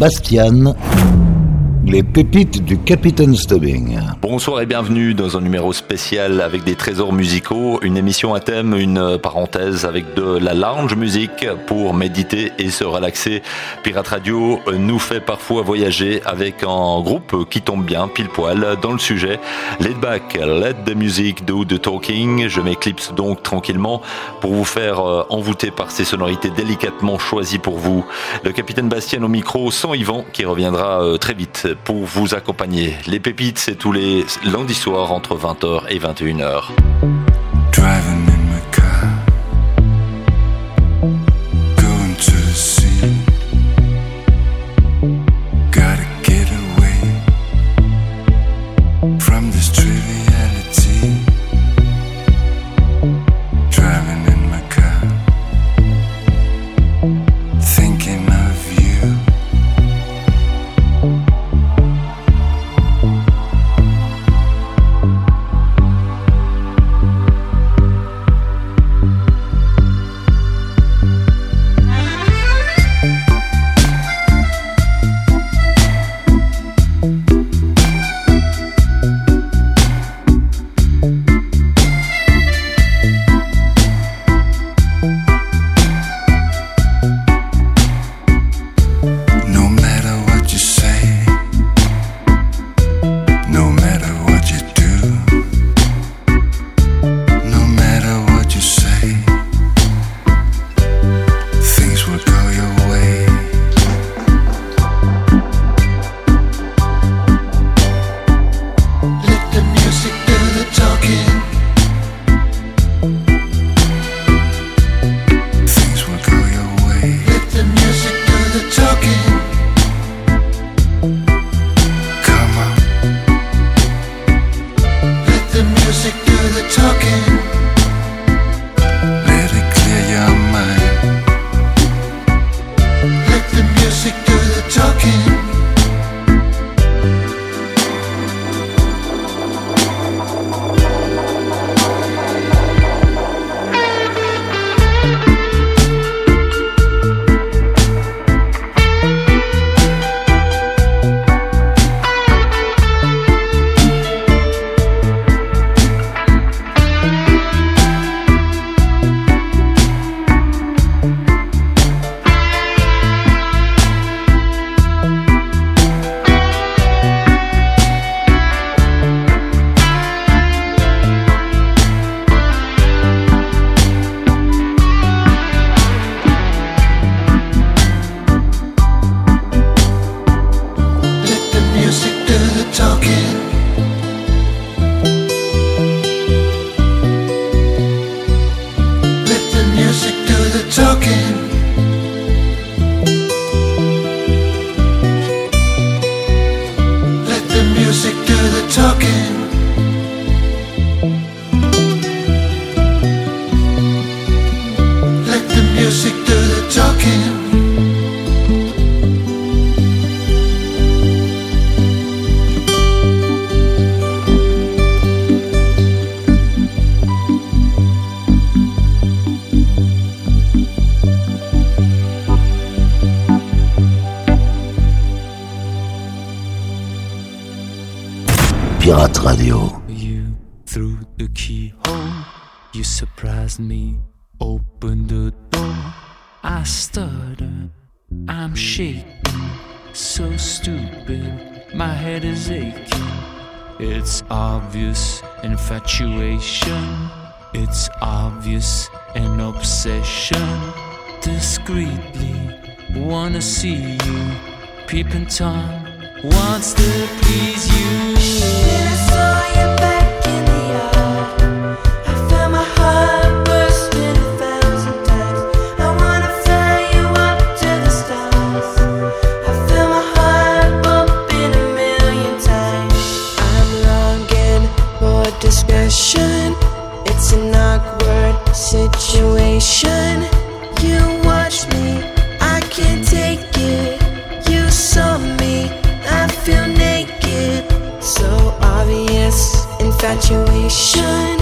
Bastian. Les pépites du Capitaine Stubbing. Bonsoir et bienvenue dans un numéro spécial avec des trésors musicaux, une émission à thème, une parenthèse avec de la lounge musique pour méditer et se relaxer. Pirate Radio nous fait parfois voyager avec un groupe qui tombe bien pile poil dans le sujet. Let back, let the music do the talking. Je m'éclipse donc tranquillement pour vous faire euh, envoûter par ces sonorités délicatement choisies pour vous. Le capitaine Bastien au micro sans Yvan qui reviendra euh, très vite pour vous accompagner. Les pépites, c'est tous les lundis soirs entre 20h et 21h. Pirate Radio. You through the keyhole, you surprised me, Open the door. I stutter, I'm shaking, so stupid, my head is aching. It's obvious infatuation, it's obvious an obsession. Discreetly, wanna see you, peeping time wants to please you. I saw you back in the yard. I felt my heart a thousand times. I wanna fly you up to the stars. I my heart bumping a million times. I'm longing for. It's an awkward situation. infatuation.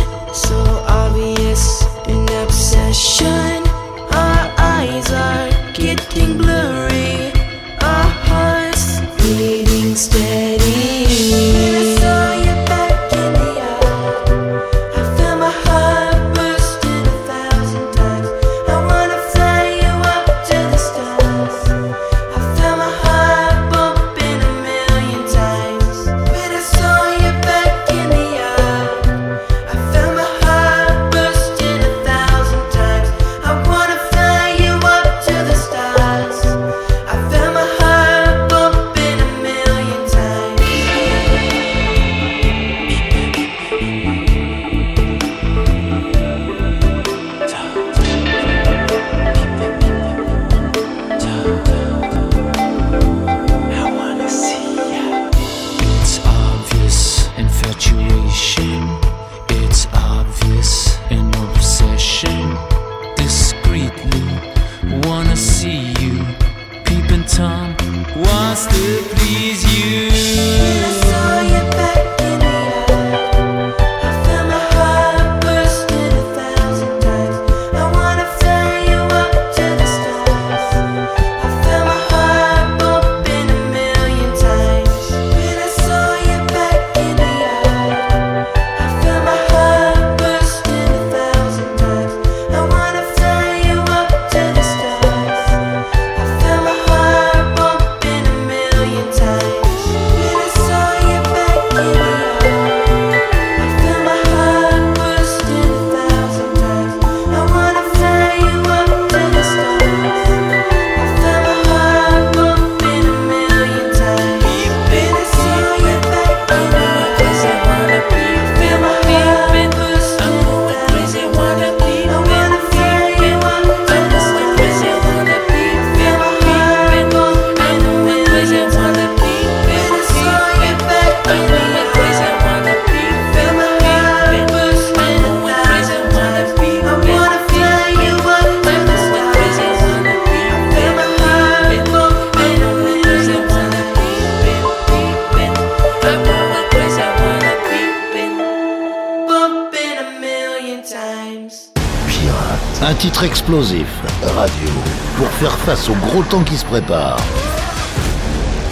Radio. Pour faire face au gros temps qui se prépare.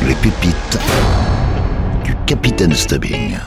Les pépites du Capitaine Stubbing.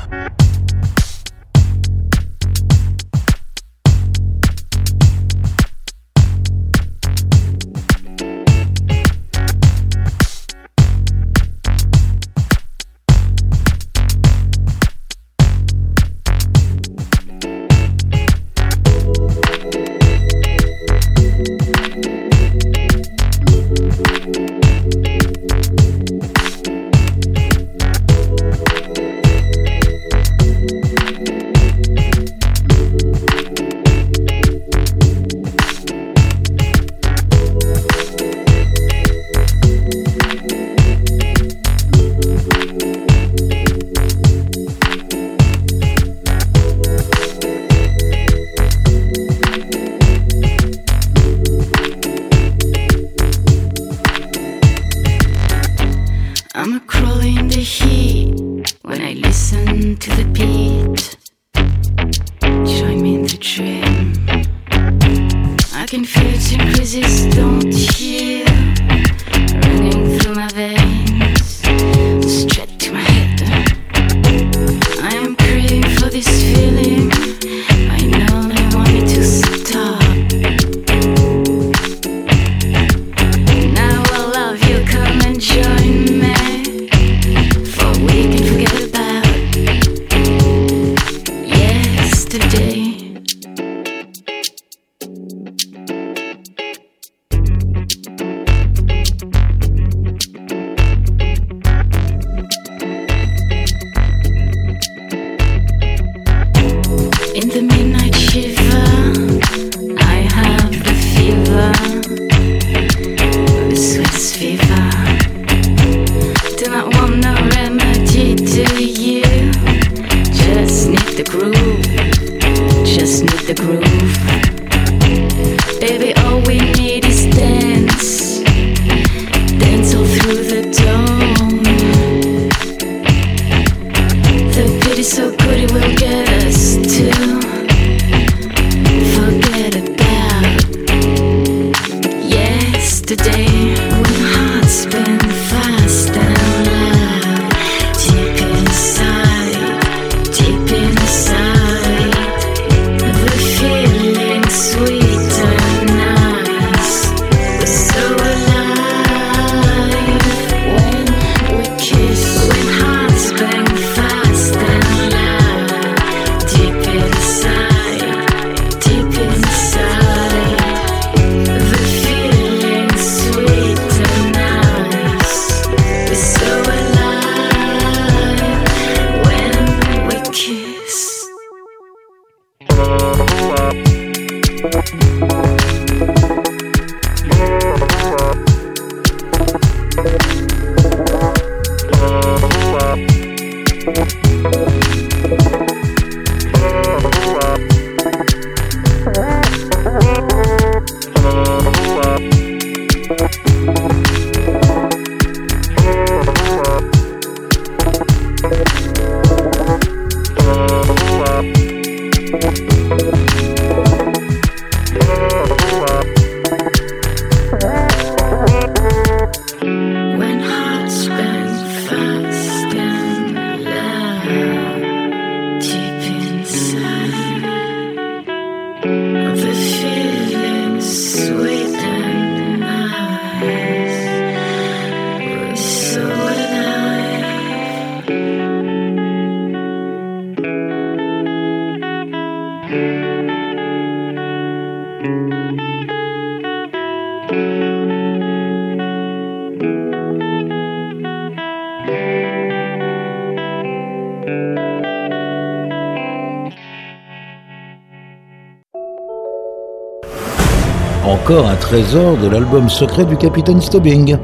Encore un trésor de l'album secret du capitaine Stubbing.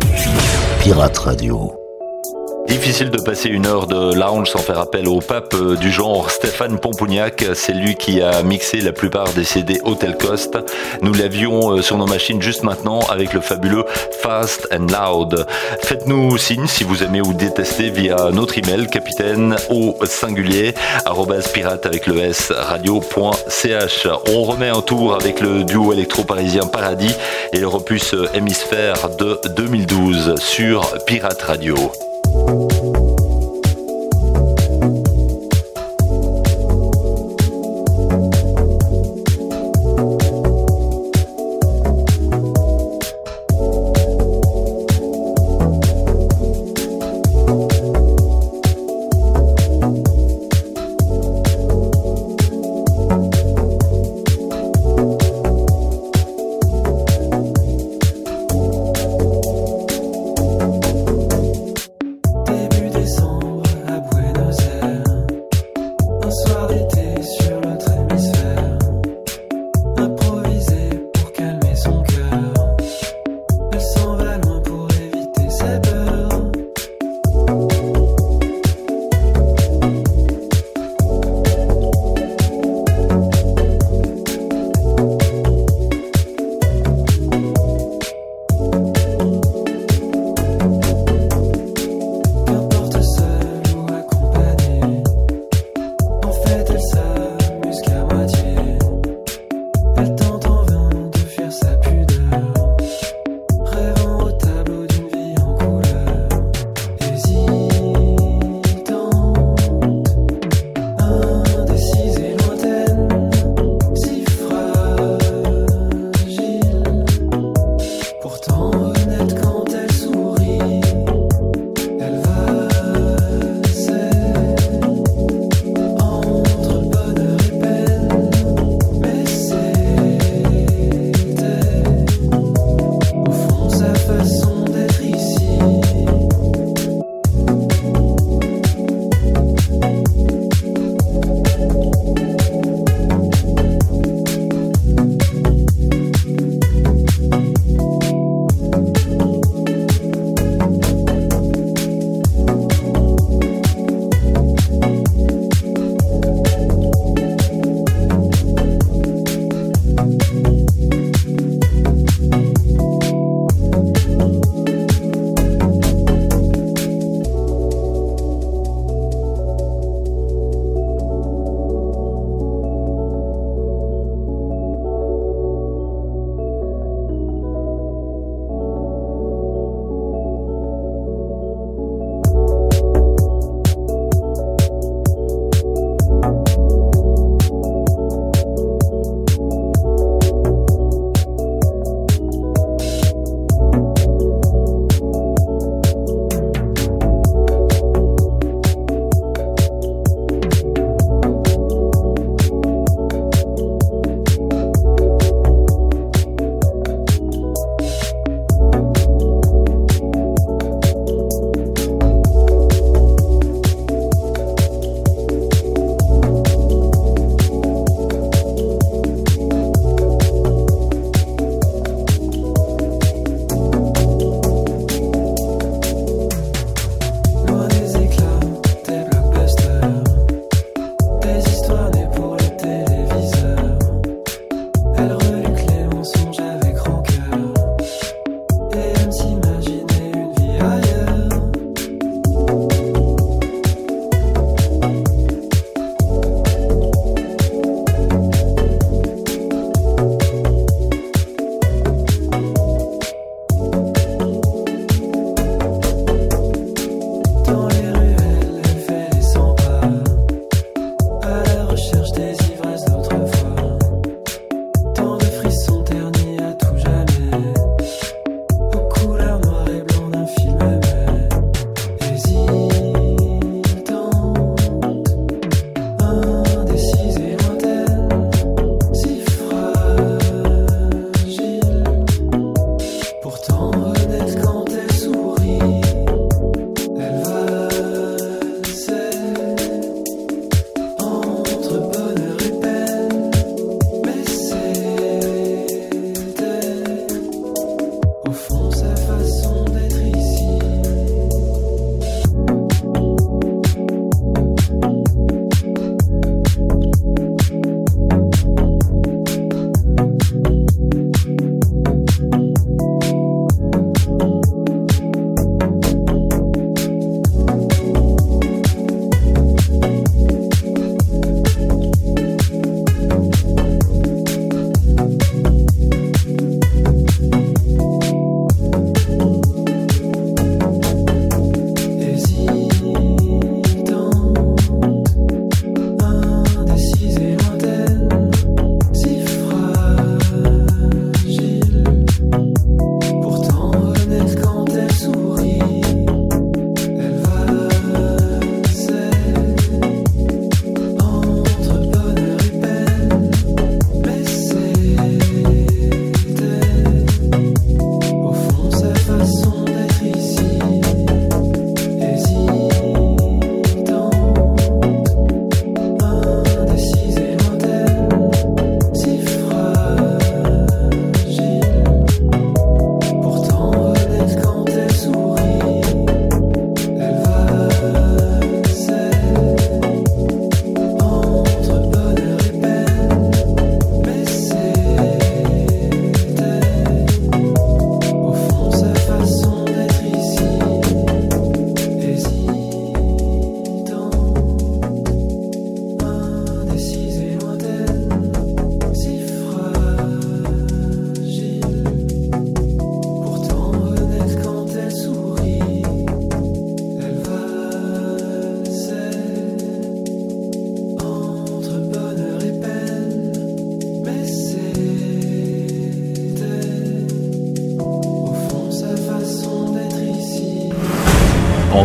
Pirate Radio. Difficile de passer une heure de lounge sans faire appel au pape euh, du genre Stéphane Pompougnac. C'est lui qui a mixé la plupart des CD Hotel Cost. Nous l'avions euh, sur nos machines juste maintenant avec le fabuleux Fast and Loud. Faites-nous signe si vous aimez ou détestez via notre email capitaine au singulier pirate avec le s radio.ch. On remet un tour avec le duo électro-parisien Paradis et le opus hémisphère de 2012 sur Pirate Radio.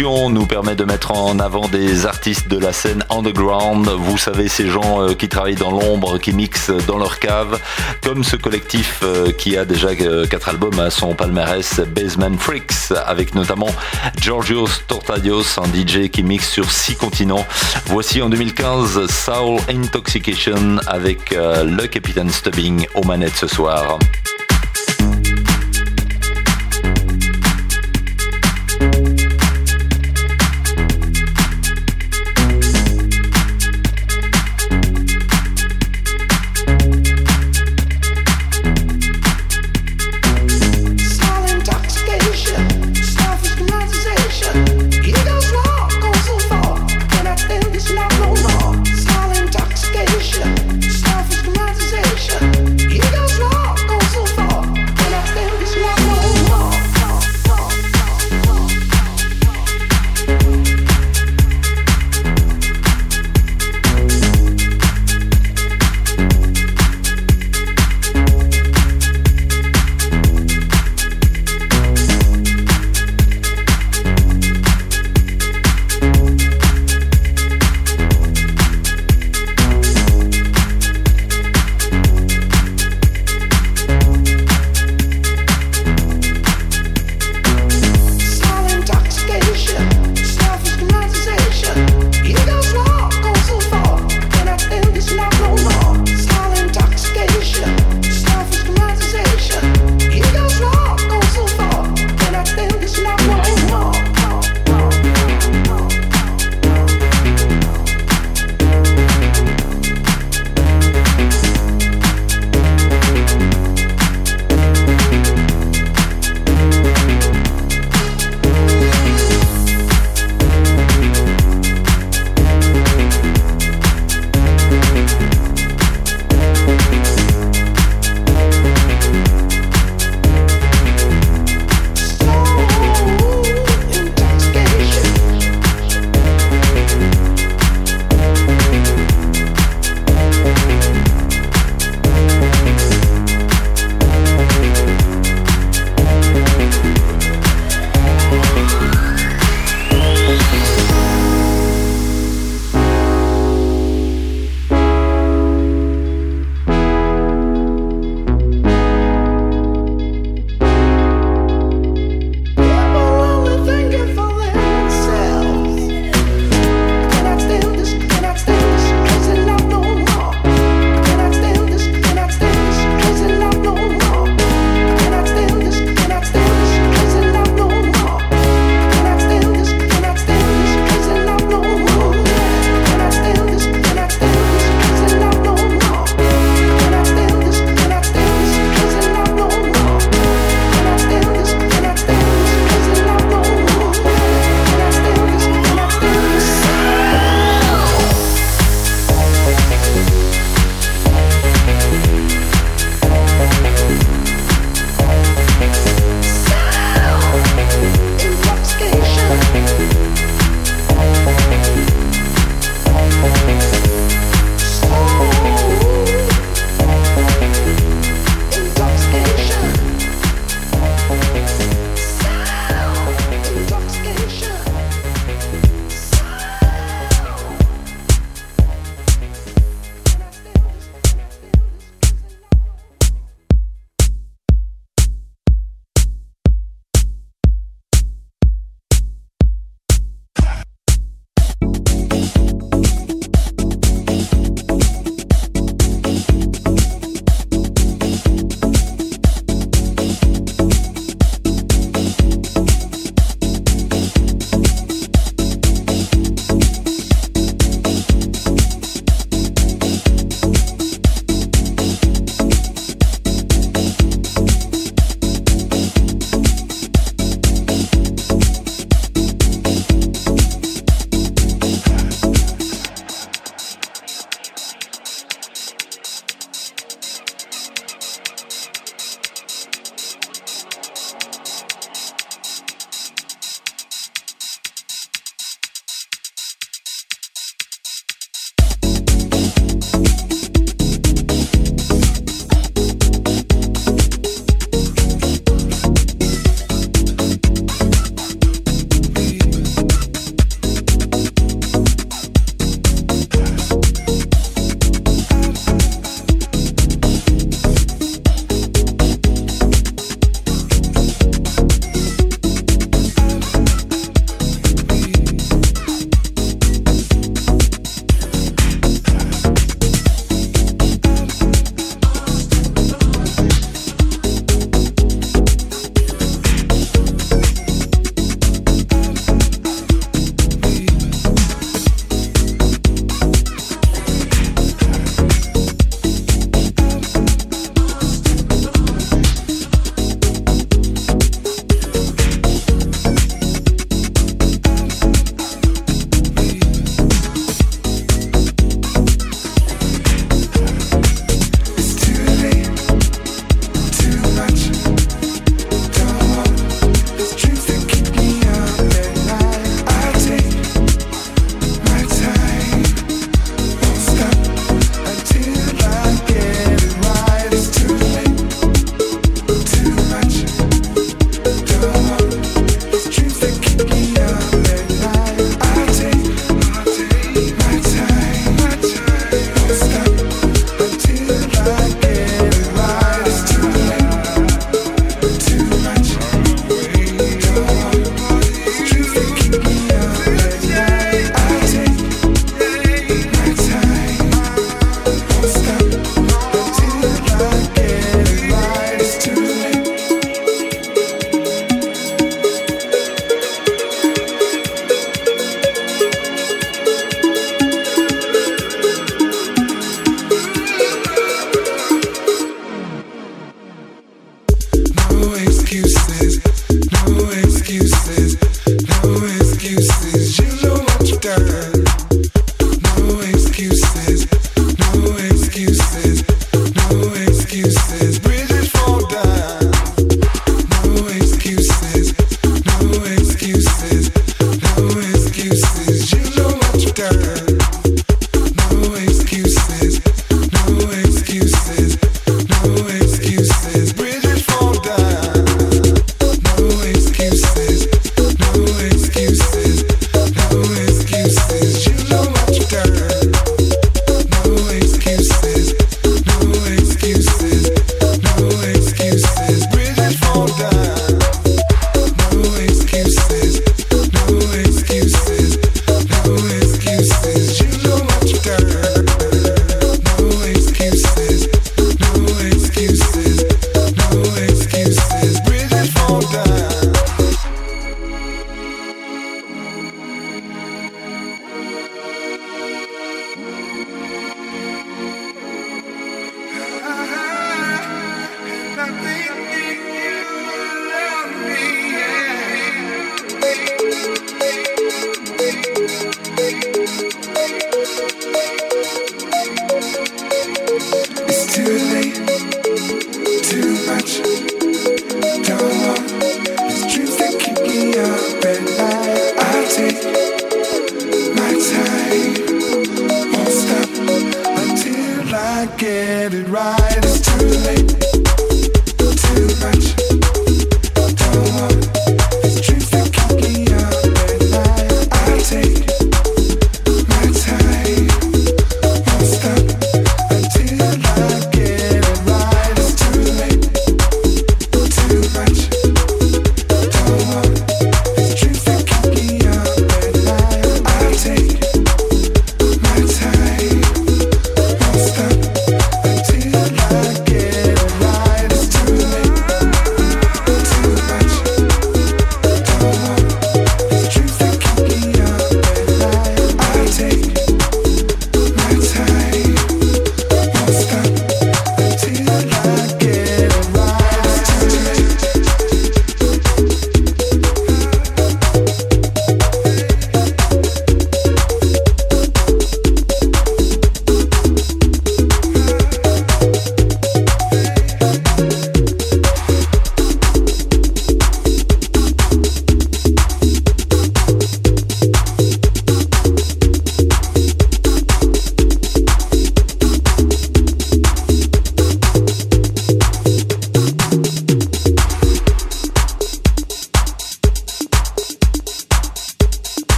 nous permet de mettre en avant des artistes de la scène underground. Vous savez, ces gens euh, qui travaillent dans l'ombre, qui mixent dans leur cave, comme ce collectif euh, qui a déjà euh, quatre albums à son palmarès, Basement Freaks, avec notamment Georgios Tortadios, un DJ qui mixe sur six continents. Voici en 2015 Soul Intoxication avec le Capitaine Stubbing aux manettes ce soir.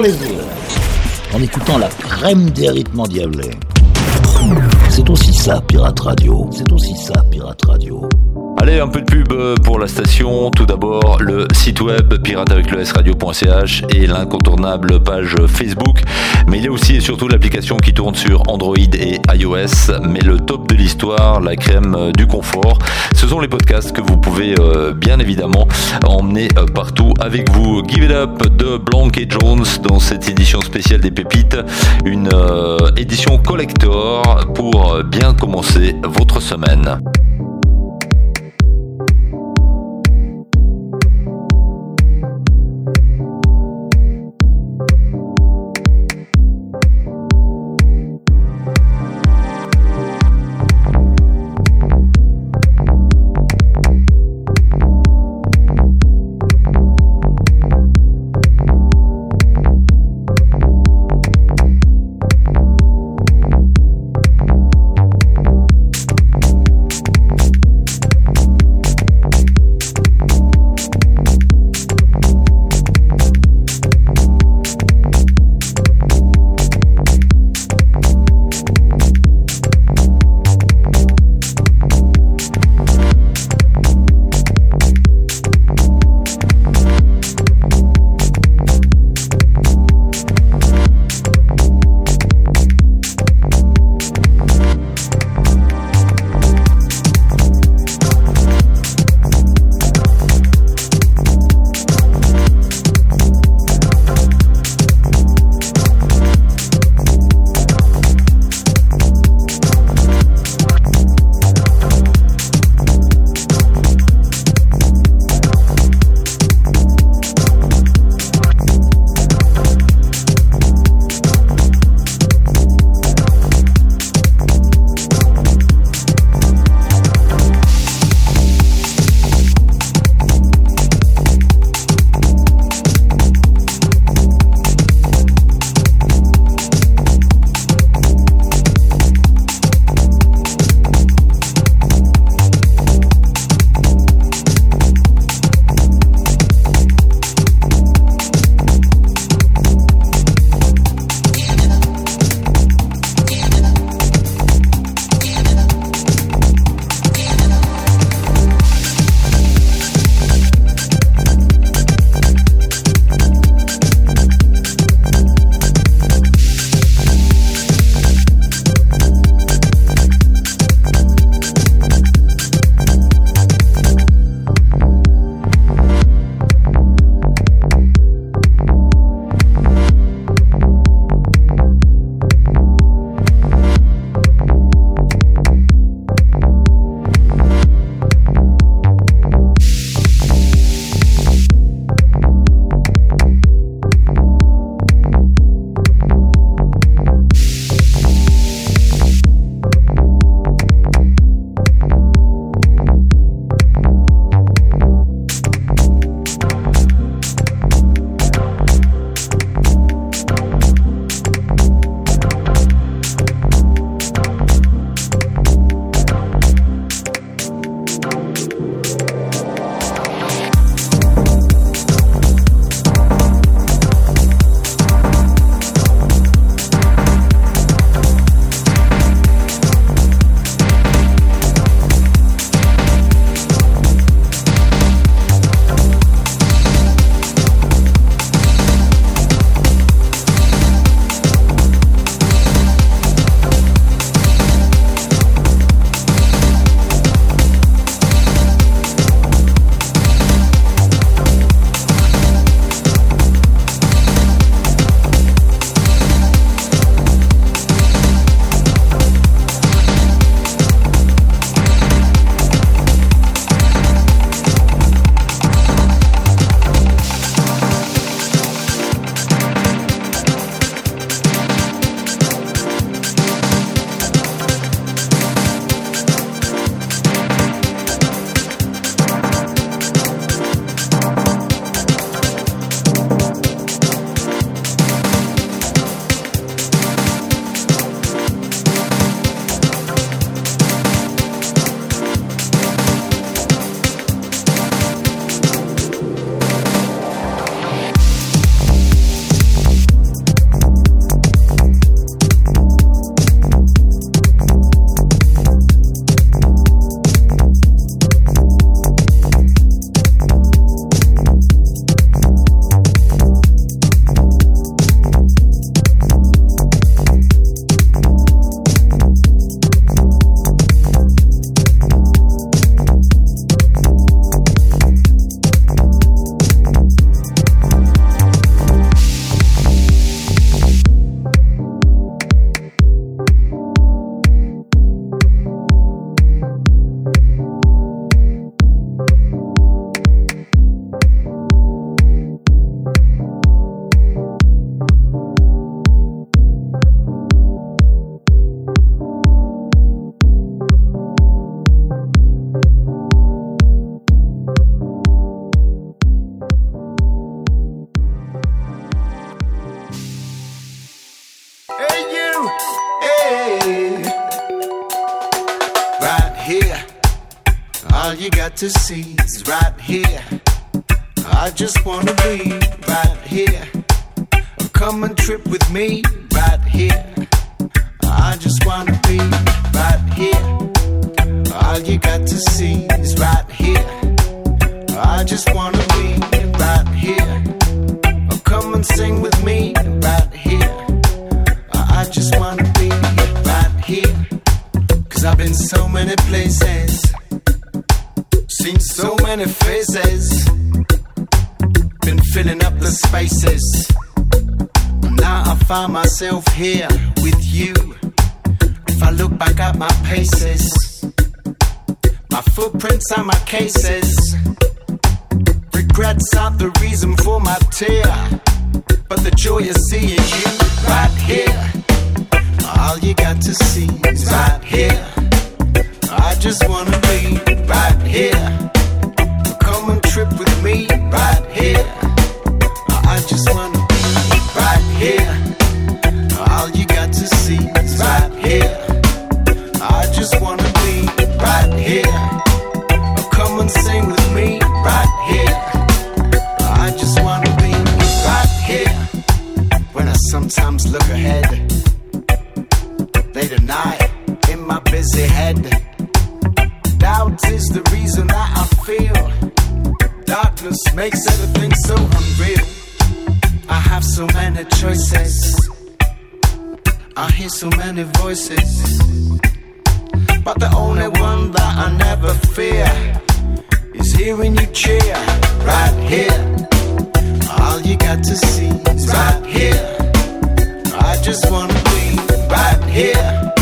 Les en écoutant la crème des rythmes endiablés. C'est aussi ça, Pirate Radio. C'est aussi ça, Pirate Radio. Allez, un peu de pub euh, pour la station. Tout d'abord, le site web pirate et l'incontournable page Facebook. Mais il y a aussi et surtout l'application qui tourne sur Android et iOS. Mais le top de l'histoire, la crème euh, du confort, ce sont les podcasts que vous pouvez euh, bien évidemment emmener partout avec vous. Give It Up de Blanc et Jones dans cette édition spéciale des pépites. Une édition collector pour bien commencer votre semaine. find myself here with you. If I look back at my paces, my footprints and my cases, regrets aren't the reason for my tear, but the joy of seeing you right here. All you got to see is right here. I just wanna be right here. Come and trip with me right makes everything so unreal. I have so many choices. I hear so many voices. But the only one that I never fear is hearing you cheer. Right here, all you got to see is right here. I just wanna be right here.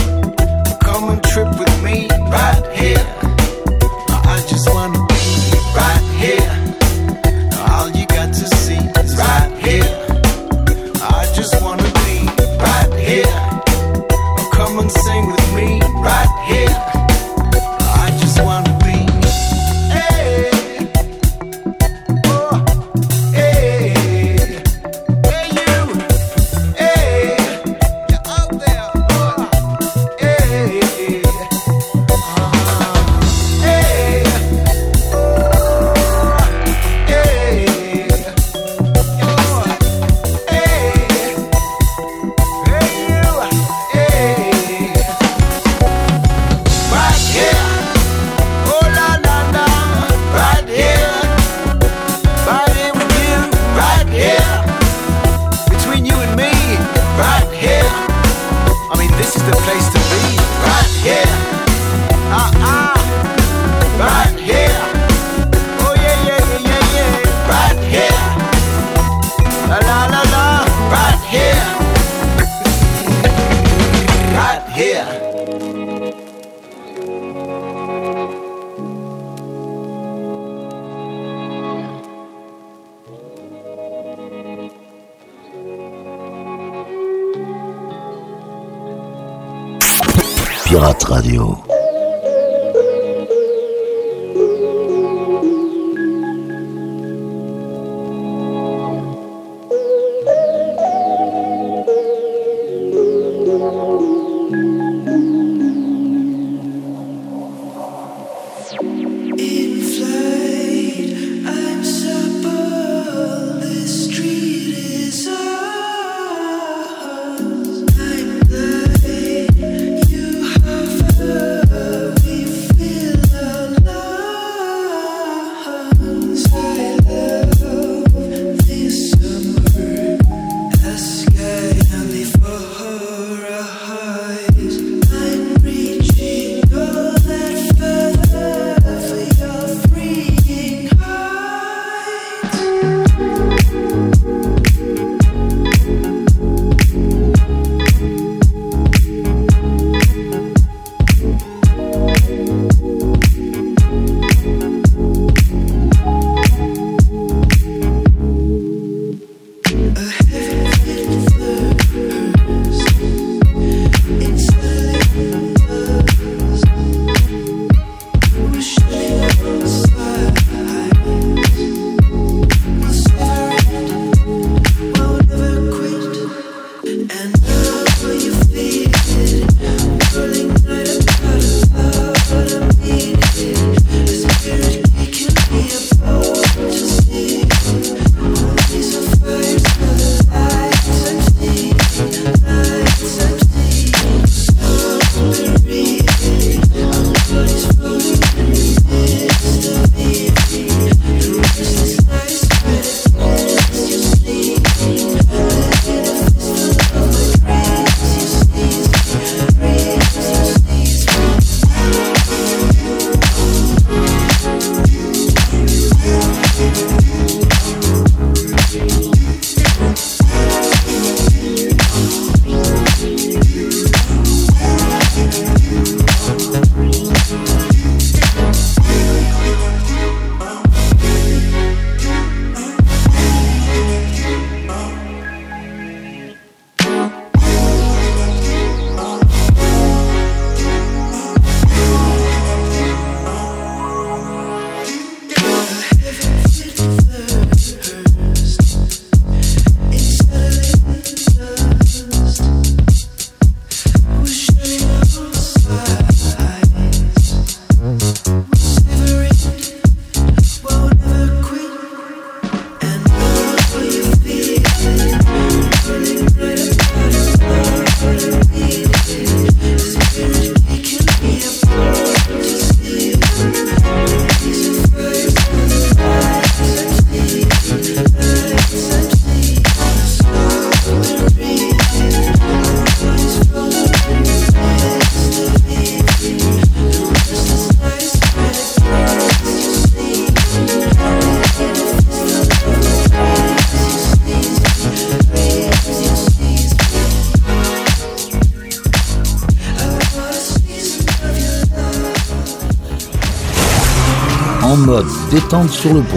stand sur le pont.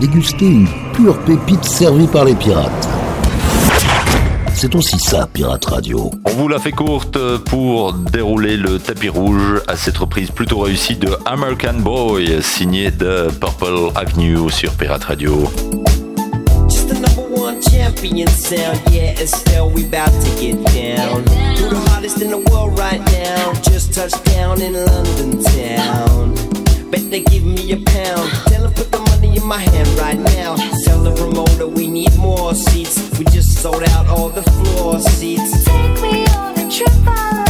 Déguster une pure pépite servie par les pirates. C'est aussi ça, Pirate Radio. On vous la fait courte pour dérouler le tapis rouge à cette reprise plutôt réussie de American Boy, signée de Purple Avenue sur Pirate Radio. champion sound. Yeah, and still we bout to get down. Do the hardest in the world right now? Just touched down in London town. Bet they give me a pound. Tell them put the money in my hand right now. Tell the promoter we need more seats. We just sold out all the floor seats. Take me on a trip.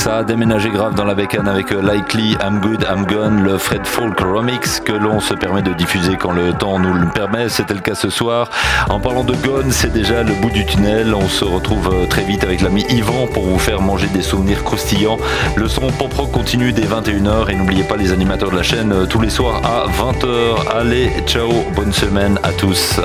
Ça a déménagé grave dans la bécane avec euh, Likely, I'm Good, I'm Gone, le Fred Folk Remix que l'on se permet de diffuser quand le temps nous le permet. C'était le cas ce soir. En parlant de Gone, c'est déjà le bout du tunnel. On se retrouve euh, très vite avec l'ami Yvan pour vous faire manger des souvenirs croustillants. Le son pop rock continue dès 21h et n'oubliez pas les animateurs de la chaîne euh, tous les soirs à 20h. Allez, ciao, bonne semaine à tous.